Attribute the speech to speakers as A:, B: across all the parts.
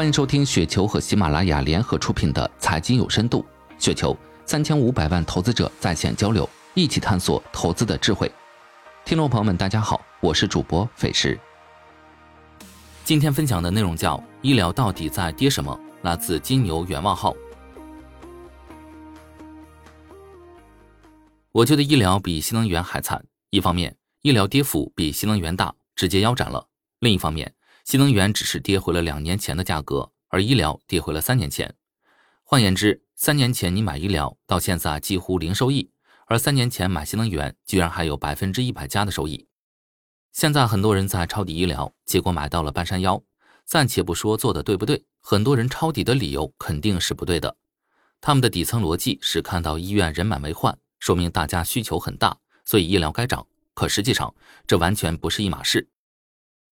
A: 欢迎收听雪球和喜马拉雅联合出品的《财经有深度》，雪球三千五百万投资者在线交流，一起探索投资的智慧。听众朋友们，大家好，我是主播费时。今天分享的内容叫“医疗到底在跌什么”，来自金牛远望号。我觉得医疗比新能源还惨。一方面，医疗跌幅比新能源大，直接腰斩了；另一方面，新能源只是跌回了两年前的价格，而医疗跌回了三年前。换言之，三年前你买医疗，到现在几乎零收益；而三年前买新能源，居然还有百分之一百加的收益。现在很多人在抄底医疗，结果买到了半山腰。暂且不说做的对不对，很多人抄底的理由肯定是不对的。他们的底层逻辑是看到医院人满为患，说明大家需求很大，所以医疗该涨。可实际上，这完全不是一码事。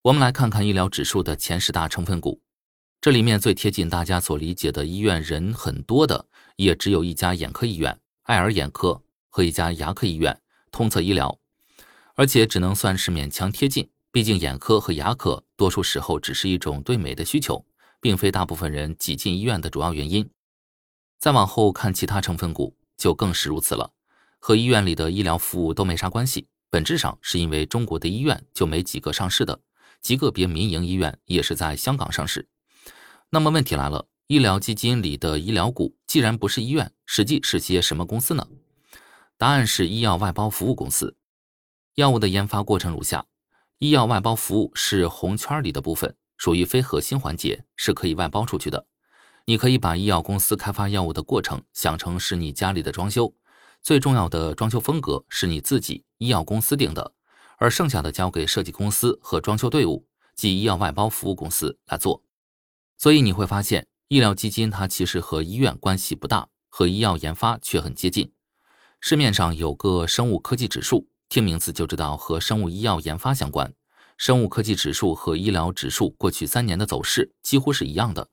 A: 我们来看看医疗指数的前十大成分股，这里面最贴近大家所理解的医院人很多的，也只有一家眼科医院——爱尔眼科和一家牙科医院——通策医疗，而且只能算是勉强贴近。毕竟眼科和牙科多数时候只是一种对美的需求，并非大部分人挤进医院的主要原因。再往后看其他成分股，就更是如此了，和医院里的医疗服务都没啥关系，本质上是因为中国的医院就没几个上市的。极个别民营医院也是在香港上市。那么问题来了，医疗基金里的医疗股既然不是医院，实际是些什么公司呢？答案是医药外包服务公司。药物的研发过程如下：医药外包服务是红圈里的部分，属于非核心环节，是可以外包出去的。你可以把医药公司开发药物的过程想成是你家里的装修，最重要的装修风格是你自己医药公司定的。而剩下的交给设计公司和装修队伍，即医药外包服务公司来做。所以你会发现，医疗基金它其实和医院关系不大，和医药研发却很接近。市面上有个生物科技指数，听名字就知道和生物医药研发相关。生物科技指数和医疗指数过去三年的走势几乎是一样的，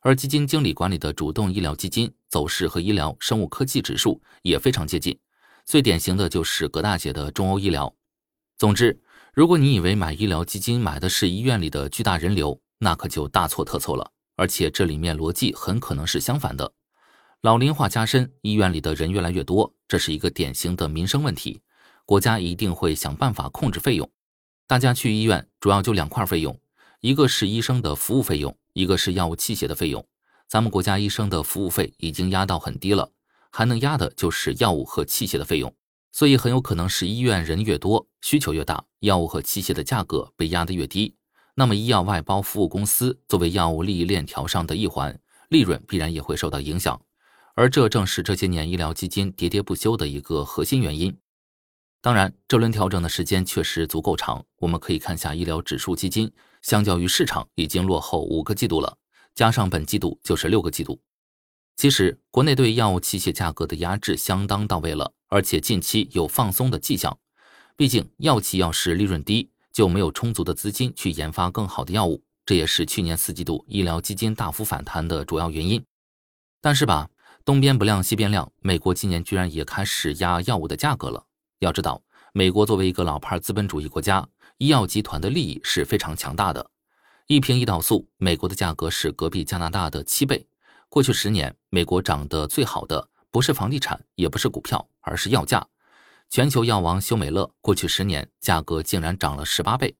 A: 而基金经理管理的主动医疗基金走势和医疗生物科技指数也非常接近。最典型的就是葛大姐的中欧医疗。总之，如果你以为买医疗基金买的是医院里的巨大人流，那可就大错特错了。而且这里面逻辑很可能是相反的。老龄化加深，医院里的人越来越多，这是一个典型的民生问题。国家一定会想办法控制费用。大家去医院主要就两块费用，一个是医生的服务费用，一个是药物器械的费用。咱们国家医生的服务费已经压到很低了，还能压的就是药物和器械的费用。所以很有可能是医院人越多，需求越大，药物和器械的价格被压得越低。那么医药外包服务公司作为药物利益链条上的一环，利润必然也会受到影响。而这正是这些年医疗基金喋喋不休的一个核心原因。当然，这轮调整的时间确实足够长。我们可以看下医疗指数基金，相较于市场已经落后五个季度了，加上本季度就是六个季度。其实，国内对药物器械价格的压制相当到位了，而且近期有放松的迹象。毕竟，药企要是利润低，就没有充足的资金去研发更好的药物，这也是去年四季度医疗基金大幅反弹的主要原因。但是吧，东边不亮西边亮，美国今年居然也开始压药物的价格了。要知道，美国作为一个老牌资本主义国家，医药集团的利益是非常强大的。一瓶胰岛素，美国的价格是隔壁加拿大的七倍。过去十年，美国涨得最好的不是房地产，也不是股票，而是药价。全球药王休美乐过去十年价格竟然涨了十八倍。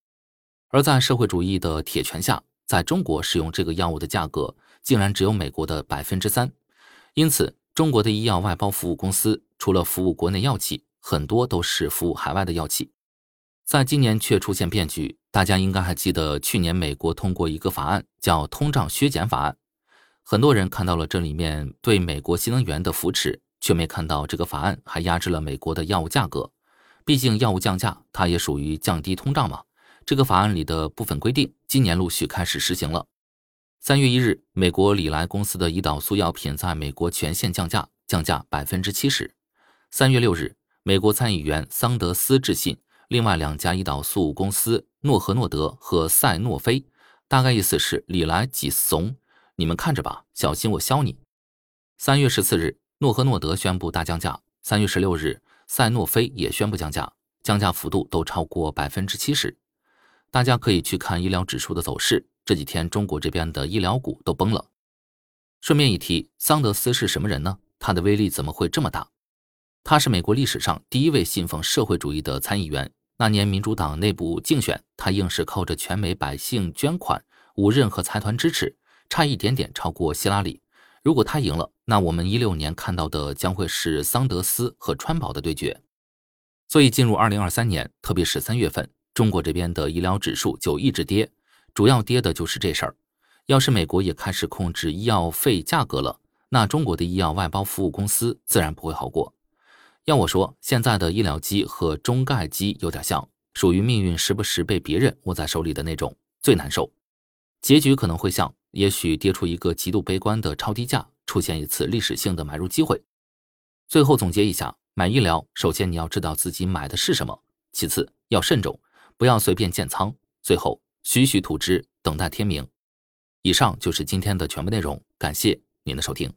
A: 而在社会主义的铁拳下，在中国使用这个药物的价格竟然只有美国的百分之三。因此，中国的医药外包服务公司除了服务国内药企，很多都是服务海外的药企。在今年却出现变局，大家应该还记得去年美国通过一个法案，叫通胀削减法案。很多人看到了这里面对美国新能源的扶持，却没看到这个法案还压制了美国的药物价格。毕竟药物降价，它也属于降低通胀嘛。这个法案里的部分规定，今年陆续开始实行了。三月一日，美国礼来公司的胰岛素药品在美国全线降价，降价百分之七十。三月六日，美国参议员桑德斯致信另外两家胰岛素公司诺和诺德和赛诺菲，大概意思是礼来几怂。你们看着吧，小心我削你！三月十四日，诺和诺德宣布大降价；三月十六日，赛诺菲也宣布降价，降价幅度都超过百分之七十。大家可以去看医疗指数的走势，这几天中国这边的医疗股都崩了。顺便一提，桑德斯是什么人呢？他的威力怎么会这么大？他是美国历史上第一位信奉社会主义的参议员。那年民主党内部竞选，他硬是靠着全美百姓捐款，无任何财团支持，差一点点超过希拉里。如果他赢了，那我们一六年看到的将会是桑德斯和川宝的对决。所以进入二零二三年，特别是三月份，中国这边的医疗指数就一直跌，主要跌的就是这事儿。要是美国也开始控制医药费价格了，那中国的医药外包服务公司自然不会好过。要我说，现在的医疗机和中概机有点像，属于命运时不时被别人握在手里的那种，最难受。结局可能会像，也许跌出一个极度悲观的超低价，出现一次历史性的买入机会。最后总结一下，买医疗，首先你要知道自己买的是什么，其次要慎重，不要随便建仓，最后徐徐图之，等待天明。以上就是今天的全部内容，感谢您的收听。